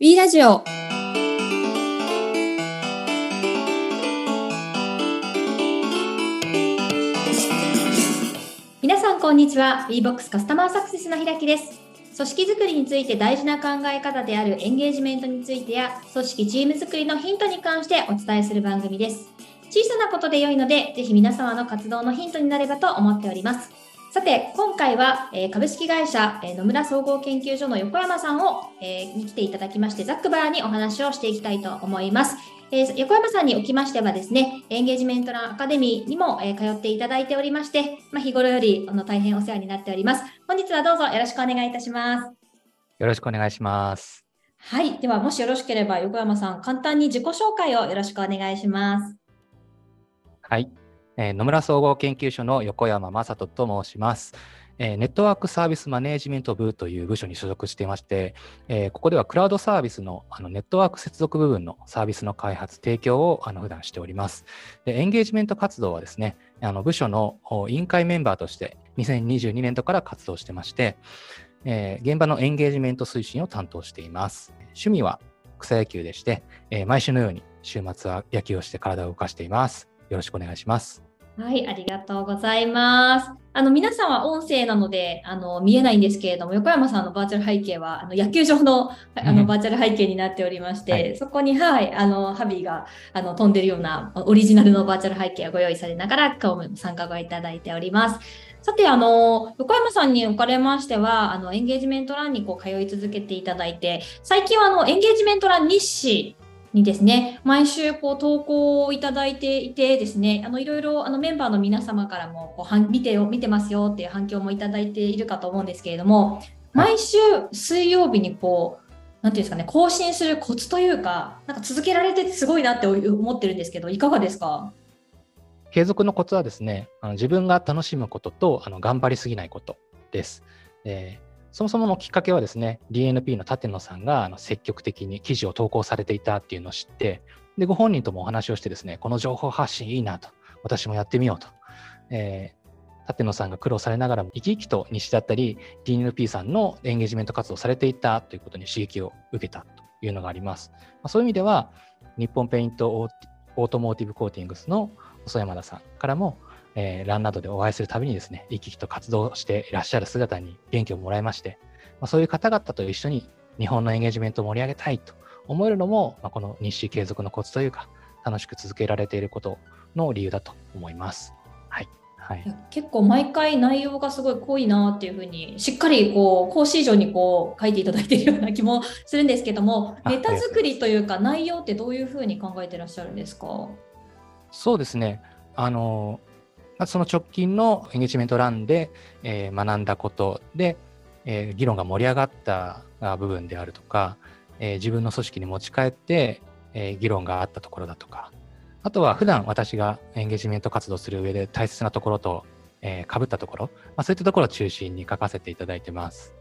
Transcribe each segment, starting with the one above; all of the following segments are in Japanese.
B ラジオ。皆さんこんにちは。WeBox カスタマーサクセスの平木です。組織づくりについて大事な考え方であるエンゲージメントについてや組織チーム作りのヒントに関してお伝えする番組です。小さなことで良いのでぜひ皆様の活動のヒントになればと思っております。さて、今回は、えー、株式会社、えー、野村総合研究所の横山さんを、えー、に来ていただきまして、ざっくばらにお話をしていきたいと思います。えー、横山さんにおきましてはですね、エンゲージメントランアカデミーにも、えー、通っていただいておりまして、まあ、日頃よりあの大変お世話になっております。本日はどうぞよろしくお願いいたします。よろしくお願いします。はい。では、もしよろしければ、横山さん、簡単に自己紹介をよろしくお願いします。はい。野村総合研究所の横山正人と申します。ネットワークサービスマネージメント部という部署に所属していまして、ここではクラウドサービスのあのネットワーク接続部分のサービスの開発、提供をあの普段しております。でエンゲージメント活動はですね、あの部署の委員会メンバーとして2022年度から活動してまして、えー、現場のエンゲージメント推進を担当しています。趣味は草野球でして、えー、毎週のように週末は野球をして体を動かしています。よろしくお願いします。はい、ありがとうございます。あの、皆さんは音声なので、あの、見えないんですけれども、横山さんのバーチャル背景は、あの、野球場の、あの、バーチャル背景になっておりまして、はい、そこに、はい、あの、ハビーが、あの、飛んでるような、オリジナルのバーチャル背景をご用意されながら、今日も参加をいただいております。さて、あの、横山さんにおかれましては、あの、エンゲージメント欄にこう通い続けていただいて、最近はあの、エンゲージメント欄日誌にですね、毎週こう投稿をいただいていてですね、あのいろいろあのメンバーの皆様からもこう見てよ見てますよっていう反響もいただいているかと思うんですけれども、毎週水曜日にこう、なんていうんですかね、更新するコツというか、なんか続けられててすごいなって思ってるんですけど、いかがですか？継続のコツはですね、あの自分が楽しむこととあの頑張りすぎないことです。えーそもそものきっかけはですね、DNP の立野さんがあの積極的に記事を投稿されていたっていうのを知って、で、ご本人ともお話をしてですね、この情報発信いいなと、私もやってみようと。えー、立野さんが苦労されながらも生き生きと西だったり DNP さんのエンゲージメント活動されていたということに刺激を受けたというのがあります。まあ、そういう意味では日本ペイントオートモーティブコーティングスの細山田さんからもえー、ランなどでお会いするたびにですね、生き生きと活動していらっしゃる姿に元気をもらいまして、まあ、そういう方々と一緒に日本のエンゲージメントを盛り上げたいと思えるのも、まあ、この日誌継続のコツというか、楽しく続けられていることの理由だと思います。はい。はい、結構毎回内容がすごい濃いなっていうふうにしっかりこう講師以上にこう書いていただいているような気もするんですけどもネタ作りというか内容ってどういうふうに考えてらっしゃるんですか？そうですねあのその直近のエンゲージメントランで、えー、学んだことで、えー、議論が盛り上がった部分であるとか、えー、自分の組織に持ち帰って、えー、議論があったところだとか、あとは普段私がエンゲージメント活動する上で大切なところと、えー、被ったところ、まあ、そういったところを中心に書かせていただいてます。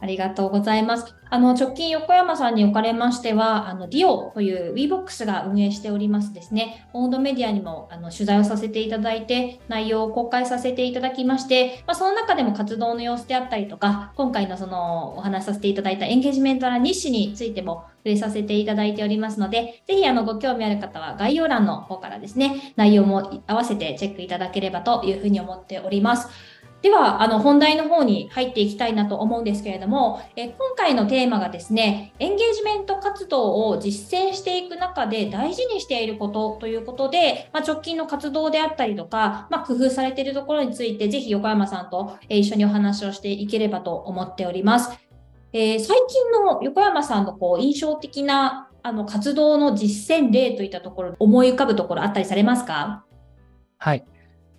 ありがとうございます。あの、直近横山さんにおかれましては、あの、ディオという WeBox が運営しておりますですね、オンドメディアにもあの取材をさせていただいて、内容を公開させていただきまして、まあ、その中でも活動の様子であったりとか、今回のそのお話しさせていただいたエンゲージメントラ日誌についても触れさせていただいておりますので、ぜひあのご興味ある方は概要欄の方からですね、内容も合わせてチェックいただければというふうに思っております。では、あの、本題の方に入っていきたいなと思うんですけれども、え今回のテーマがですね、エンゲージメント活動を実践していく中で大事にしていることということで、まあ、直近の活動であったりとか、まあ、工夫されているところについて、ぜひ横山さんと一緒にお話をしていければと思っております。えー、最近の横山さんのこう印象的なあの活動の実践例といったところ、思い浮かぶところあったりされますか？はい。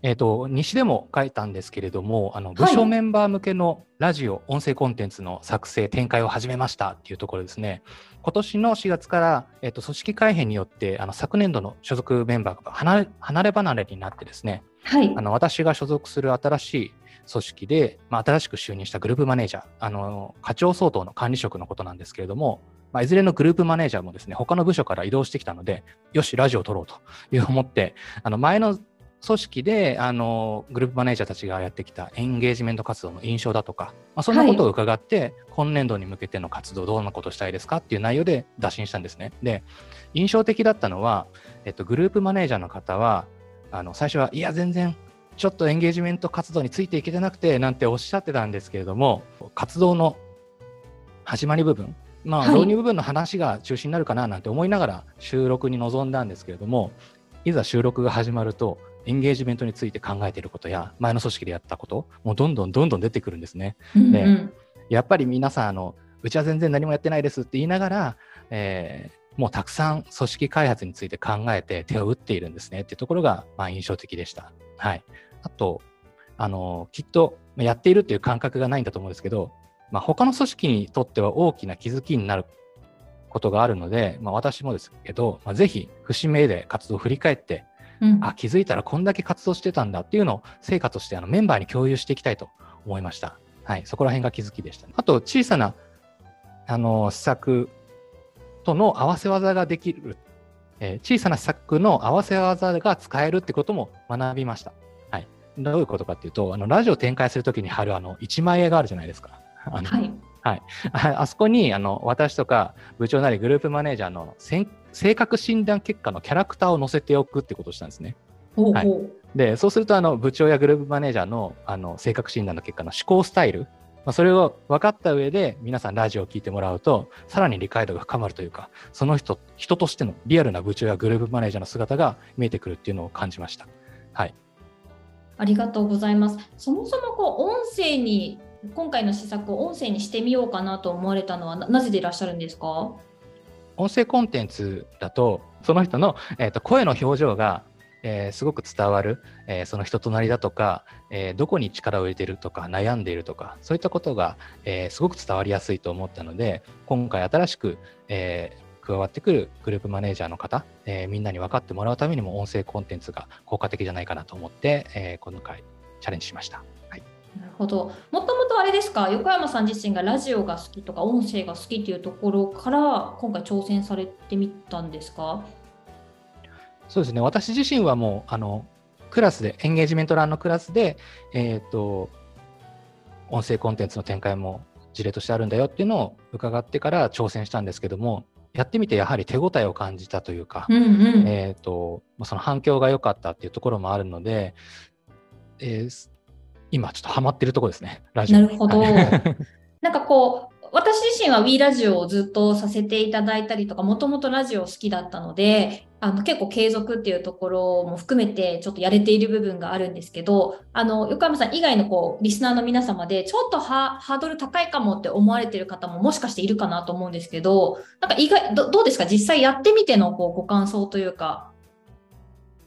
えっ、ー、と、西でも書いたんですけれども、あの部署メンバー向けのラジオ、音声コンテンツの作成、展開を始めましたっていうところですね。今年の4月から、えーと、組織改編によって、あの昨年度の所属メンバーが離れ離れ離れになってですね、はい、あの私が所属する新しい組織で、まあ、新しく就任したグループマネージャー、あの課長相当の管理職のことなんですけれども、まあ、いずれのグループマネージャーもですね、他の部署から移動してきたので、よし、ラジオを撮ろうという思って、あの前の組織であのグループマネージャーたちがやってきたエンゲージメント活動の印象だとか、まあ、そんなことを伺って、はい、今年度に向けての活動どんなことしたいですかっていう内容で打診したんですね。で印象的だったのは、えっと、グループマネージャーの方はあの最初はいや全然ちょっとエンゲージメント活動についていけてなくてなんておっしゃってたんですけれども活動の始まり部分まあ、導入部分の話が中心になるかななんて思いながら収録に臨んだんですけれども、いざ収録が始まると、エンゲージメントについて考えていることや、前の組織でやったこと、もうどんどんどんどん出てくるんですね。うんうん、でやっぱり皆さんあの、うちは全然何もやってないですって言いながら、えー、もうたくさん組織開発について考えて手を打っているんですねっていうところが、まあ、印象的でした。はい。あと、あの、きっとやっているという感覚がないんだと思うんですけど、まあ、他の組織にとっては大きな気づきになることがあるので、まあ、私もですけど、まあ、ぜひ節目で活動を振り返って、うん、あ気づいたらこんだけ活動してたんだっていうのを成果としてあのメンバーに共有していきたいと思いました。はい、そこら辺が気づきでした、あと小さなあの施策との合わせ技ができる、えー、小さな施策の合わせ技が使えるってことも学びました。はい、どういうことかっていうと、あのラジオ展開するときに貼るあの1枚絵があるじゃないですか。あのはい、はい、あそこにあの私とか部長なりグループマネージャーの性格診断結果のキャラクターを載せておくってことをしたんですね。ほうほうはい、でそうするとあの部長やグループマネージャーのあの性格診断の結果の思考スタイル、まあ、それを分かった上で皆さんラジオを聞いてもらうとさらに理解度が深まるというかその人人としてのリアルな部長やグループマネージャーの姿が見えてくるっていうのを感じました。はい、ありがとうございます。そもそもこう音声に今回の施策を音声にしてみようかなと思われたのはなぜでいらっしゃるんですか？音声コンテンツだとその人の、えーと、声の表情が、えー、すごく伝わる、えー、その人となりだとか、えー、どこに力を入れてるとか悩んでいるとかそういったことが、えすごく伝わりやすいと思ったので今回新しく、え加わってくるグループマネージャーの方、えみんなに分かってもらうためにも音声コンテンツが効果的じゃないかなと思って、え今回チャレンジしました。はいなるほど。とあれですか、横山さん自身がラジオが好きとか音声が好きっていうところから今回挑戦されてみたんですか？そうですね、私自身はもうあのクラスで、エンゲージメント欄のクラスで、えーと、音声コンテンツの展開も事例としてあるんだよっていうのを伺ってから挑戦したんですけども、やってみてやはり手応えを感じたというか、うんうん、えーと、その反響が良かったっていうところもあるので、えー、今ちょっとハマってるとこですね、ラジオ。なるほど。なんかこう、私自身は Wii ラジオをずっとさせていただいたりとか、もともとラジオ好きだったので、あの結構継続っていうところも含めてちょっとやれている部分があるんですけど、あの、横山さん以外のこう、リスナーの皆様で、ちょっとハードル高いかもって思われてる方ももしかしているかなと思うんですけど、なんか意外、どどうですか？実際やってみてのこうご感想というか。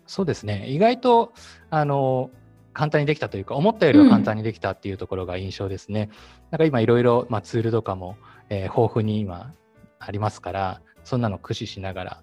そうですね。意外と、あの、簡単にできたというか、思ったよりは簡単にできたっていうところが印象ですね。うん、なんか今いろいろ、まあ、ツールとかも、えー、豊富に今ありますから、そんなの駆使しながら、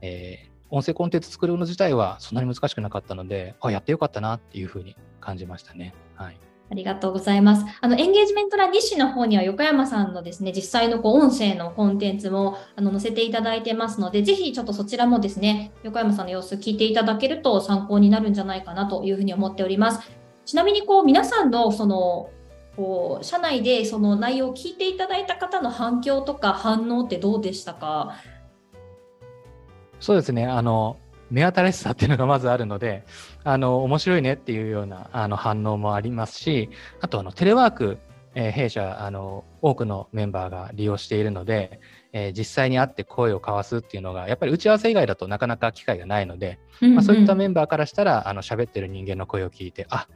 えー、音声コンテンツ作るの自体はそんなに難しくなかったので、あ、やってよかったなっていうふうに感じましたね。はい。ありがとうございます。あの、エンゲージメント欄西の方には横山さんのですね、実際のこう音声のコンテンツもあの載せていただいてますので、ぜひちょっとそちらもですね、横山さんの様子聞いていただけると参考になるんじゃないかなというふうに思っております。ちなみにこう皆さんのそのこう社内でその内容を聞いていただいた方の反響とか反応ってどうでしたか？そうですねあの目新しさっていうのがまずあるので、あの、面白いねっていうようなあの反応もありますし、あとあのテレワーク、えー、弊社あの、多くのメンバーが利用しているので、えー、実際に会って声を交わすっていうのが、やっぱり打ち合わせ以外だとなかなか機会がないので、うんうん、まあ、そういったメンバーからしたら、あの喋ってる人間の声を聞いて、あ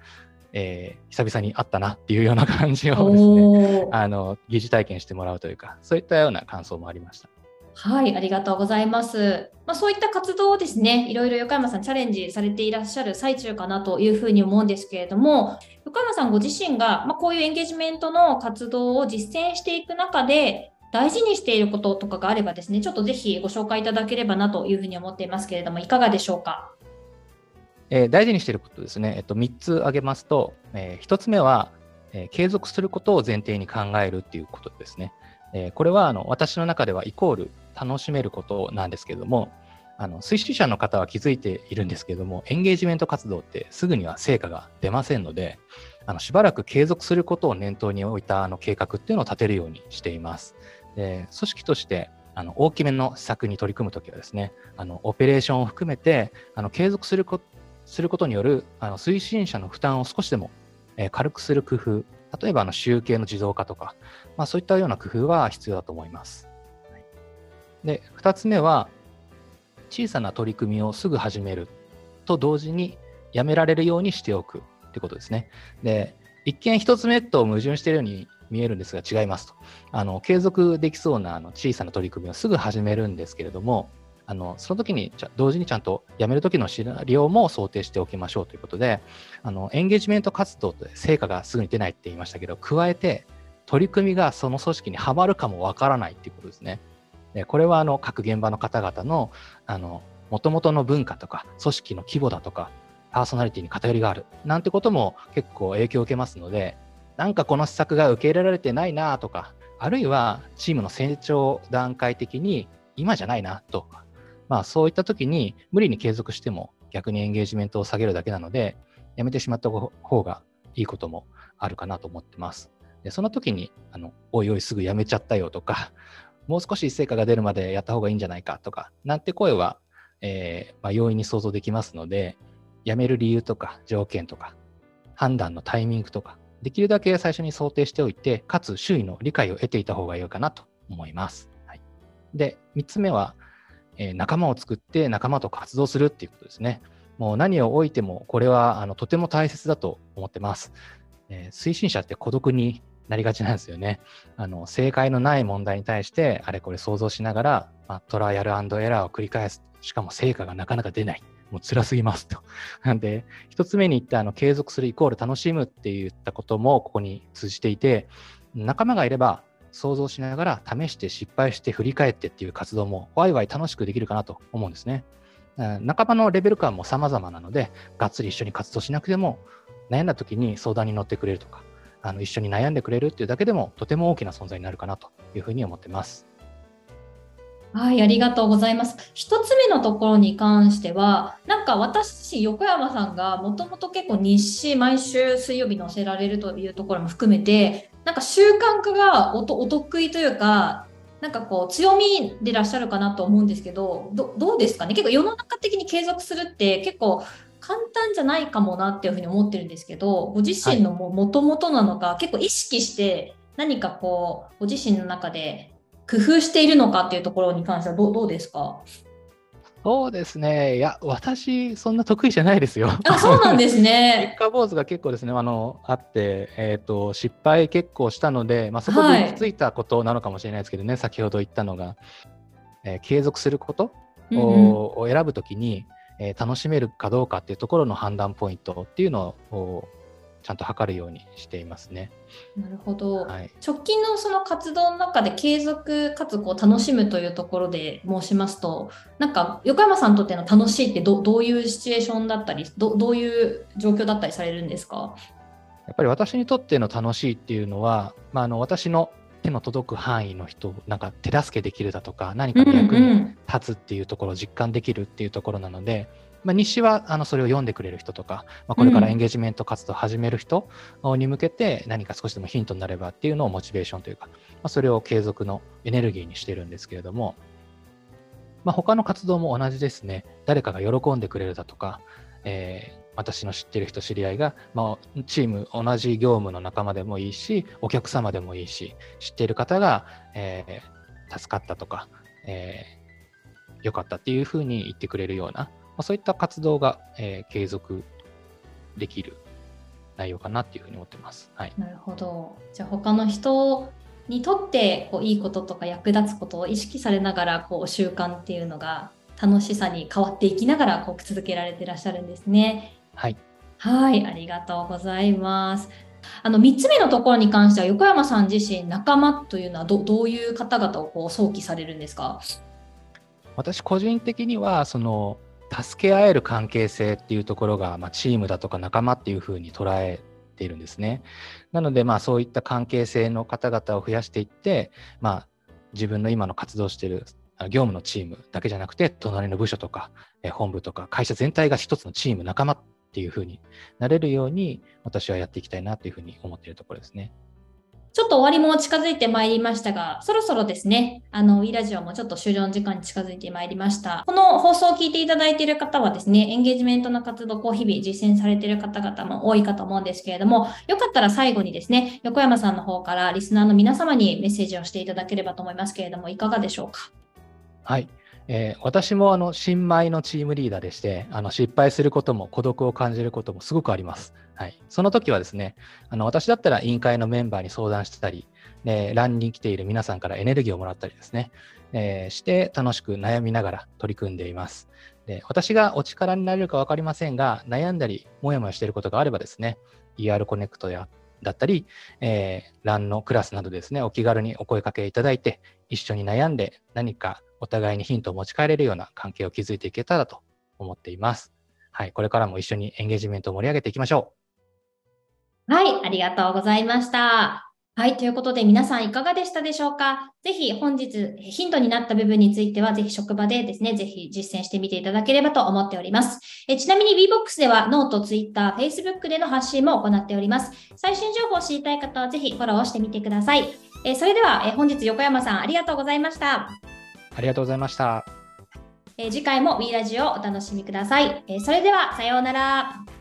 えー、久々に会ったなっていうような感じをですね、あの疑似体験してもらうというか、そういったような感想もありました。はい、ありがとうございます。まあ、そういった活動をですね、いろいろ横山さんチャレンジされていらっしゃる最中かなというふうに思うんですけれども、横山さんご自身が、ま、こういうエンゲージメントの活動を実践していく中で、大事にしていることとかがあればですね、ちょっとぜひご紹介いただければなというふうに思っていますけれども、いかがでしょうか？えー、大事にしていることですね、えっと、3つ挙げますと、えー、1つ目は、えー、継続することを前提に考えるっていうことですね。え、これはあの私の中ではイコール楽しめることなんですけれども、あの推進者の方は気づいているんですけれども、エンゲージメント活動ってすぐには成果が出ませんので、あのしばらく継続することを念頭に置いたあの計画っていうのを立てるようにしています。で組織としてあの大きめの施策に取り組むときはですね、あのオペレーションを含めてあの継続するこすることによるあの推進者の負担を少しでも、えー、軽くする工夫、例えばあの集計の自動化とか、まあ、そういったような工夫は必要だと思います。で、2つ目は、小さな取り組みをすぐ始めると同時にやめられるようにしておくってことですね。で、一見1つ目と矛盾しているように見えるんですが違いますと。あの継続できそうなあの小さな取り組みをすぐ始めるんですけれども、あのその時に同時にちゃんとやめる時のシナリオも想定しておきましょうということで、あのエンゲージメント活動って成果がすぐに出ないって言いましたけど、加えて取り組みがその組織にはまるかもわからないっていうことですね。でこれはあの各現場の方々のあの元々の文化とか組織の規模だとかパーソナリティに偏りがあるなんてことも結構影響を受けますのでなんかこの施策が受け入れられてないなとかあるいはチームの成長段階的に今じゃないなとまあそういった時に無理に継続しても逆にエンゲージメントを下げるだけなのでやめてしまった方がいいこともあるかなと思ってます。でその時にあの、おいおいすぐやめちゃったよとか、もう少し成果が出るまでやった方がいいんじゃないかとか、なんて声は、えー、まあ、容易に想像できますので、辞める理由とか条件とか、判断のタイミングとか、できるだけ最初に想定しておいて、かつ周囲の理解を得ていた方がいいかなと思います。はい、で、3つ目は、えー、仲間を作って仲間と活動するっていうことですね。もう何を置いても、これはあのとても大切だと思ってます。えー、推進者って孤独になりがちなんですよね。あの正解のない問題に対してあれこれ想像しながら、まあ、トライアルエラーを繰り返す。しかも成果がなかなか出ない。もう辛すぎますと。なんで、一つ目に言ったあの継続するイコール楽しむって言ったこともここに通じていて、仲間がいれば想像しながら試して失敗して振り返ってっていう活動もワイワイ楽しくできるかなと思うんですね。仲間のレベル感も様々なので、がっつり一緒に活動しなくても、悩んだ時に相談に乗ってくれるとか、あの一緒に悩んでくれるっていうだけでもとても大きな存在になるかなというふうに思ってます。はい、ありがとうございます。一つ目のところに関しては、なんか私自身、横山さんがもともと結構日誌毎週水曜日載せられるというところも含めて、なんか習慣化がお得意というか、なんかこう強みでいらっしゃるかなと思うんですけど、どどうですかね？結構世の中的に継続するって結構簡単じゃないかもなっていうふうに思ってるんですけど、ご自身のもともとなのか、はい、結構意識して何かこう、ご自身の中で工夫しているのかっていうところに関してはどうどうですか？そうですね。いや、私、そんな得意じゃないですよ。あ、そうなんですね。結果坊主が結構ですね、あの、あって、えっ、ー、と、失敗結構したので、まあ、そこで行き着いたことなのかもしれないですけどね、はい、先ほど言ったのが、えー、継続することを,、を選ぶときに、えー、楽しめるかどうかっていうところの判断ポイントっていうのをちゃんと測るようにしていますね。なるほど、はい、直近のその活動の中で継続かつこう楽しむというところで申しますとなんか横山さんにとっての楽しいってどどういうシチュエーションだったりどどういう状況だったりされるんですか？やっぱり私にとっての楽しいっていうのは、まあ、あの私の手の届く範囲の人なんか手助けできるだとか何かの役に立つっていうところを実感できるっていうところなので、うんうんまあ、日誌はあのそれを読んでくれる人とか、まあ、これからエンゲージメント活動を始める人に向けて何か少しでもヒントになればっていうのをモチベーションというか、まあ、それを継続のエネルギーにしてるんですけれども、まあ、他の活動も同じですね。誰かが喜んでくれるだとか、えー、私の知ってる人、知り合いが、まあ、チーム、同じ業務の仲間でもいいし、お客様でもいいし、知っている方が、えー、助かったとか、えー、よかったっていうふうに言ってくれるような、まあ、そういった活動が、えー、継続できる内容かなっていうふうに思ってます。はい、なるほど。じゃあ他の人にとってこういいこととか役立つことを意識されながらこう習慣っていうのが楽しさに変わっていきながらこう続けられてらっしゃるんですね。はい。はい、ありがとうございます。あの3つ目のところに関しては横山さん自身仲間というのはどどういう方々をこう想起されるんですか？私個人的にはその助け合える関係性っていうところが、まあ、チームだとか仲間っていうふうに捉えているんですね。なので、まあ、そういった関係性の方々を増やしていって、まあ、自分の今の活動している業務のチームだけじゃなくて、隣の部署とか、え本部とか、会社全体が一つのチーム、仲間っていうふうになれるように、私はやっていきたいなというふうに思っているところですね。ちょっと終わりも近づいてまいりましたが、そろそろですね、あの、e ラジオもちょっと終了の時間に近づいてまいりました。この放送を聞いていただいている方はですね、エンゲージメントの活動を日々実践されている方々も多いかと思うんですけれども、よかったら最後にですね、横山さんの方からリスナーの皆様にメッセージをしていただければと思いますけれども、いかがでしょうか？はい。えー、私もあの新米のチームリーダーでしてあの失敗することも孤独を感じることもすごくあります。はい、その時はですねあの私だったら委員会のメンバーに相談してたり、えー、欄に来ている皆さんからエネルギーをもらったりですね、えー、して楽しく悩みながら取り組んでいます。で私がお力になれるか分かりませんが悩んだりもやもやしていることがあればですね ER コネクトやだったり、えー、欄のクラスなどですねお気軽にお声かけいただいて一緒に悩んで何かお互いにヒントを持ち帰れるような関係を築いていけたらと思っています。はい、これからも一緒にエンゲージメントを盛り上げていきましょう。はい、ありがとうございました。はい。ということで、皆さんいかがでしたでしょうか？ぜひ本日ヒントになった部分については、ぜひ職場でですね、ぜひ実践してみていただければと思っております。えちなみに VBOX ではノート、Twitter、Facebook での発信も行っております。最新情報を知りたい方はぜひフォローしてみてください。えそれでは、え本日横山さんありがとうございました。ありがとうございました。え次回も W ラジオをお楽しみください。えそれでは、さようなら。